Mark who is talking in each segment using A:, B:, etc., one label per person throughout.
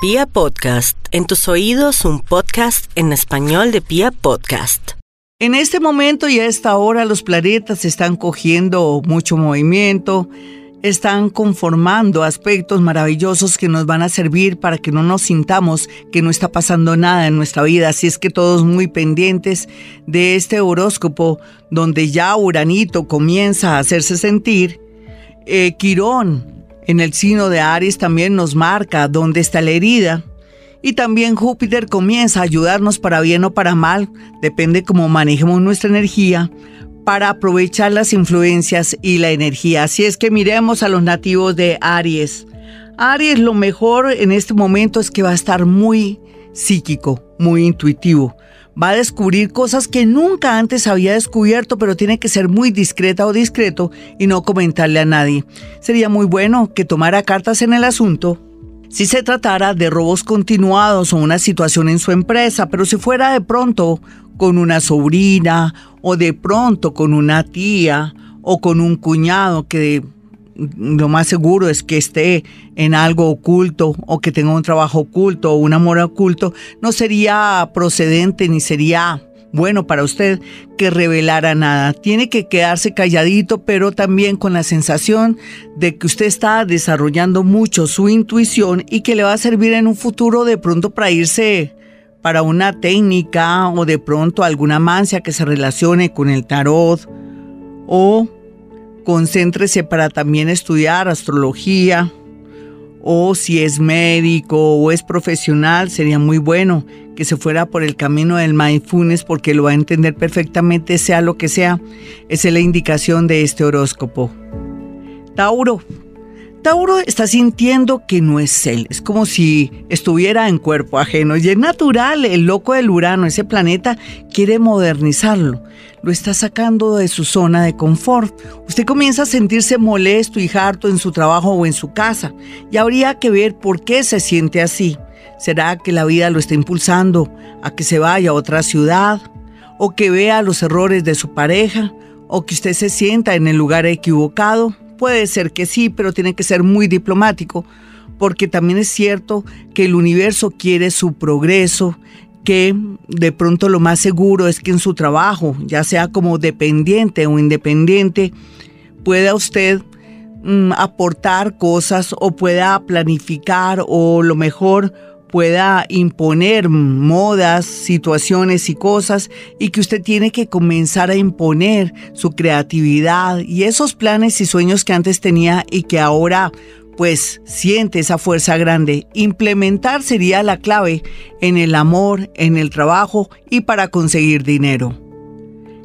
A: Pia Podcast, en tus oídos un podcast en español de Pia Podcast.
B: En este momento y a esta hora los planetas están cogiendo mucho movimiento, están conformando aspectos maravillosos que nos van a servir para que no nos sintamos que no está pasando nada en nuestra vida. Así es que todos muy pendientes de este horóscopo donde ya Uranito comienza a hacerse sentir. Eh, Quirón en el signo de Aries también nos marca dónde está la herida. Y también Júpiter comienza a ayudarnos para bien o para mal, depende cómo manejemos nuestra energía, para aprovechar las influencias y la energía. Así es que miremos a los nativos de Aries. Aries lo mejor en este momento es que va a estar muy psíquico, muy intuitivo va a descubrir cosas que nunca antes había descubierto, pero tiene que ser muy discreta o discreto y no comentarle a nadie. Sería muy bueno que tomara cartas en el asunto si se tratara de robos continuados o una situación en su empresa, pero si fuera de pronto con una sobrina o de pronto con una tía o con un cuñado que lo más seguro es que esté en algo oculto o que tenga un trabajo oculto o un amor oculto, no sería procedente ni sería bueno para usted que revelara nada. Tiene que quedarse calladito, pero también con la sensación de que usted está desarrollando mucho su intuición y que le va a servir en un futuro de pronto para irse para una técnica o de pronto alguna mancia que se relacione con el tarot o concéntrese para también estudiar astrología o si es médico o es profesional, sería muy bueno que se fuera por el camino del mindfulness porque lo va a entender perfectamente, sea lo que sea. Esa es la indicación de este horóscopo. Tauro, Tauro está sintiendo que no es él, es como si estuviera en cuerpo ajeno y es natural, el loco del Urano, ese planeta, quiere modernizarlo, lo está sacando de su zona de confort. Usted comienza a sentirse molesto y harto en su trabajo o en su casa y habría que ver por qué se siente así. ¿Será que la vida lo está impulsando a que se vaya a otra ciudad? ¿O que vea los errores de su pareja? ¿O que usted se sienta en el lugar equivocado? Puede ser que sí, pero tiene que ser muy diplomático, porque también es cierto que el universo quiere su progreso, que de pronto lo más seguro es que en su trabajo, ya sea como dependiente o independiente, pueda usted mm, aportar cosas o pueda planificar o lo mejor pueda imponer modas, situaciones y cosas y que usted tiene que comenzar a imponer su creatividad y esos planes y sueños que antes tenía y que ahora pues siente esa fuerza grande. Implementar sería la clave en el amor, en el trabajo y para conseguir dinero.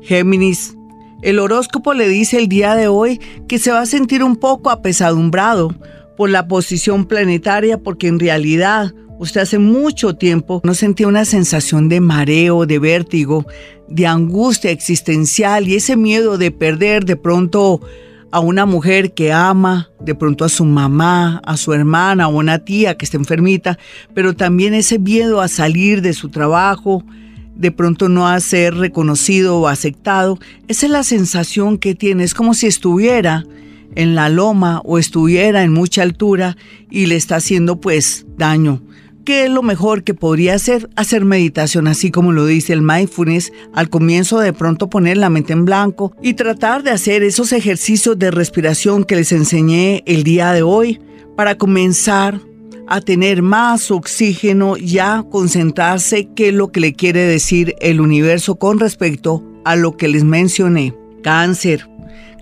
B: Géminis, el horóscopo le dice el día de hoy que se va a sentir un poco apesadumbrado por la posición planetaria porque en realidad Usted hace mucho tiempo no sentía una sensación de mareo, de vértigo, de angustia existencial y ese miedo de perder de pronto a una mujer que ama, de pronto a su mamá, a su hermana o una tía que está enfermita, pero también ese miedo a salir de su trabajo, de pronto no a ser reconocido o aceptado. Esa es la sensación que tiene, es como si estuviera en la loma o estuviera en mucha altura y le está haciendo pues daño. ¿Qué es lo mejor que podría hacer? Hacer meditación, así como lo dice el mindfulness, al comienzo de pronto poner la mente en blanco y tratar de hacer esos ejercicios de respiración que les enseñé el día de hoy para comenzar a tener más oxígeno y a concentrarse qué es lo que le quiere decir el universo con respecto a lo que les mencioné. Cáncer.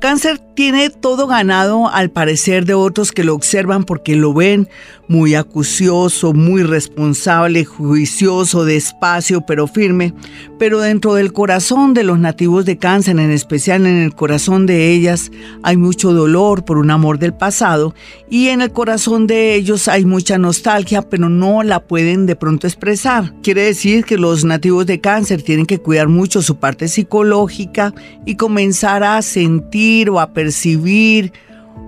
B: Cáncer tiene todo ganado al parecer de otros que lo observan porque lo ven muy acucioso, muy responsable, juicioso, despacio, pero firme. Pero dentro del corazón de los nativos de cáncer, en especial en el corazón de ellas, hay mucho dolor por un amor del pasado y en el corazón de ellos hay mucha nostalgia, pero no la pueden de pronto expresar. Quiere decir que los nativos de cáncer tienen que cuidar mucho su parte psicológica y comenzar a sentir o a percibir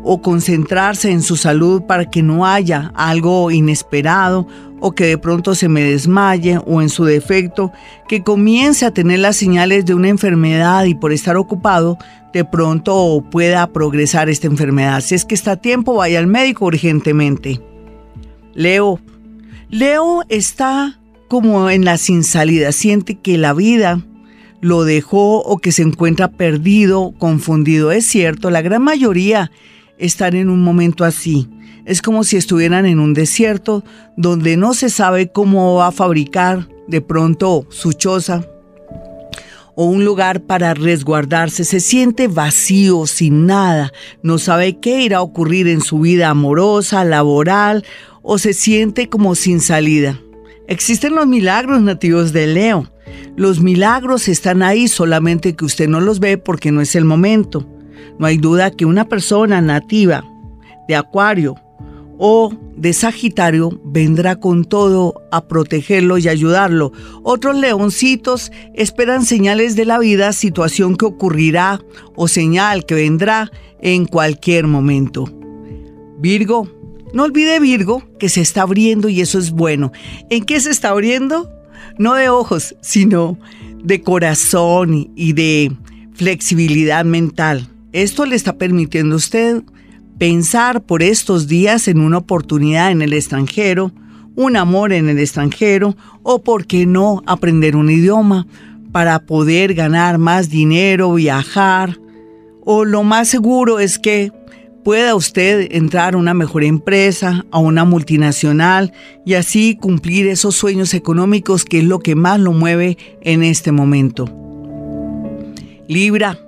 B: o concentrarse en su salud para que no haya algo inesperado o que de pronto se me desmaye o en su defecto que comience a tener las señales de una enfermedad y por estar ocupado de pronto pueda progresar esta enfermedad. Si es que está a tiempo, vaya al médico urgentemente. Leo, Leo está como en la sin salida, siente que la vida lo dejó o que se encuentra perdido, confundido. Es cierto, la gran mayoría están en un momento así. Es como si estuvieran en un desierto donde no se sabe cómo va a fabricar de pronto su choza o un lugar para resguardarse. Se siente vacío, sin nada. No sabe qué irá a ocurrir en su vida amorosa, laboral o se siente como sin salida. Existen los milagros nativos de Leo. Los milagros están ahí, solamente que usted no los ve porque no es el momento. No hay duda que una persona nativa de Acuario o de Sagitario vendrá con todo a protegerlo y ayudarlo. Otros leoncitos esperan señales de la vida, situación que ocurrirá o señal que vendrá en cualquier momento. Virgo, no olvide Virgo que se está abriendo y eso es bueno. ¿En qué se está abriendo? No de ojos, sino de corazón y de flexibilidad mental. Esto le está permitiendo a usted pensar por estos días en una oportunidad en el extranjero, un amor en el extranjero o, por qué no, aprender un idioma para poder ganar más dinero, viajar. O lo más seguro es que pueda usted entrar a una mejor empresa, a una multinacional y así cumplir esos sueños económicos que es lo que más lo mueve en este momento. Libra.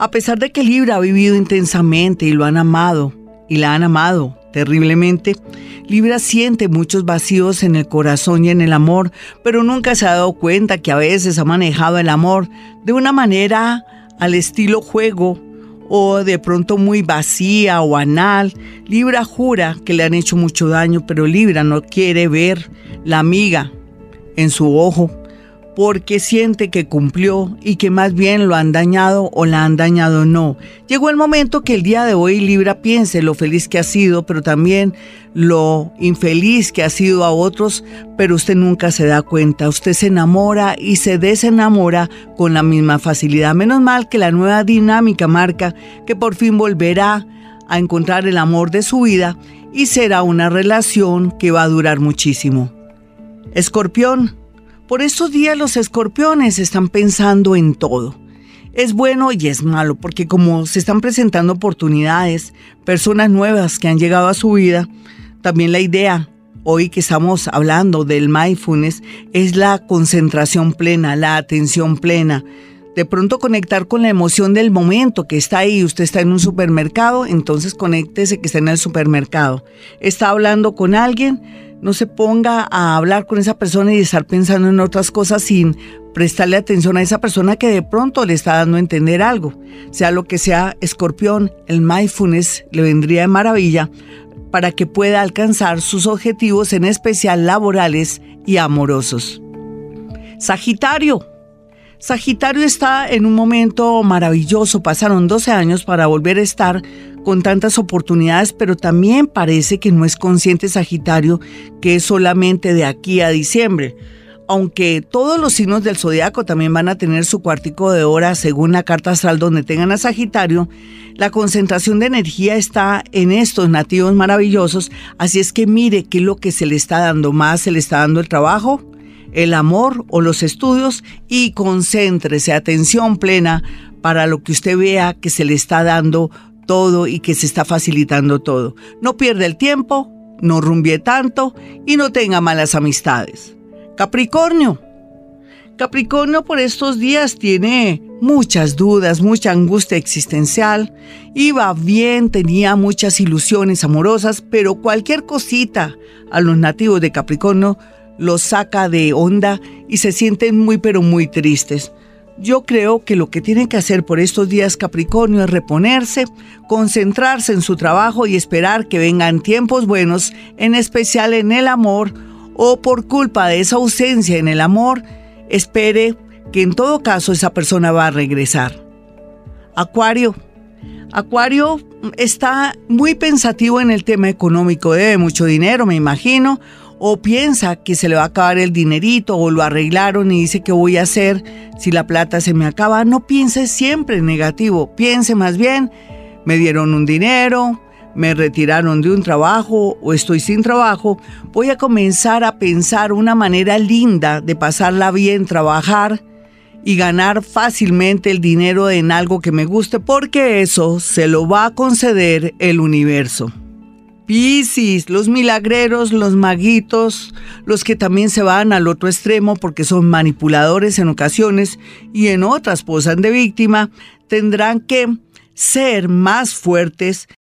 B: A pesar de que Libra ha vivido intensamente y lo han amado, y la han amado terriblemente, Libra siente muchos vacíos en el corazón y en el amor, pero nunca se ha dado cuenta que a veces ha manejado el amor de una manera al estilo juego o de pronto muy vacía o anal. Libra jura que le han hecho mucho daño, pero Libra no quiere ver la amiga en su ojo porque siente que cumplió y que más bien lo han dañado o la han dañado no. Llegó el momento que el día de hoy Libra piense lo feliz que ha sido, pero también lo infeliz que ha sido a otros, pero usted nunca se da cuenta. Usted se enamora y se desenamora con la misma facilidad. Menos mal que la nueva dinámica marca que por fin volverá a encontrar el amor de su vida y será una relación que va a durar muchísimo. Escorpión, por estos días los escorpiones están pensando en todo. Es bueno y es malo, porque como se están presentando oportunidades, personas nuevas que han llegado a su vida, también la idea, hoy que estamos hablando del mindfulness, es la concentración plena, la atención plena. De pronto conectar con la emoción del momento que está ahí. Usted está en un supermercado, entonces conéctese que está en el supermercado. Está hablando con alguien, no se ponga a hablar con esa persona y estar pensando en otras cosas sin prestarle atención a esa persona que de pronto le está dando a entender algo. Sea lo que sea, escorpión, el mindfulness le vendría de maravilla para que pueda alcanzar sus objetivos, en especial laborales y amorosos. Sagitario, Sagitario está en un momento maravilloso, pasaron 12 años para volver a estar con tantas oportunidades, pero también parece que no es consciente Sagitario que es solamente de aquí a diciembre. Aunque todos los signos del zodiaco también van a tener su cuartico de hora según la carta astral donde tengan a Sagitario, la concentración de energía está en estos nativos maravillosos, así es que mire qué es lo que se le está dando más, se le está dando el trabajo, el amor o los estudios y concéntrese, atención plena para lo que usted vea que se le está dando todo y que se está facilitando todo. No pierda el tiempo, no rumbie tanto y no tenga malas amistades. Capricornio. Capricornio por estos días tiene muchas dudas, mucha angustia existencial, iba bien, tenía muchas ilusiones amorosas, pero cualquier cosita a los nativos de Capricornio los saca de onda y se sienten muy pero muy tristes. Yo creo que lo que tiene que hacer por estos días Capricornio es reponerse, concentrarse en su trabajo y esperar que vengan tiempos buenos, en especial en el amor, o por culpa de esa ausencia en el amor, espere que en todo caso esa persona va a regresar. Acuario. Acuario está muy pensativo en el tema económico, debe mucho dinero, me imagino, o piensa que se le va a acabar el dinerito o lo arreglaron y dice qué voy a hacer si la plata se me acaba. No piense siempre en negativo, piense más bien, me dieron un dinero, me retiraron de un trabajo o estoy sin trabajo, voy a comenzar a pensar una manera linda de pasarla bien, trabajar y ganar fácilmente el dinero en algo que me guste porque eso se lo va a conceder el universo. Los milagreros, los maguitos, los que también se van al otro extremo porque son manipuladores en ocasiones y en otras posan de víctima, tendrán que ser más fuertes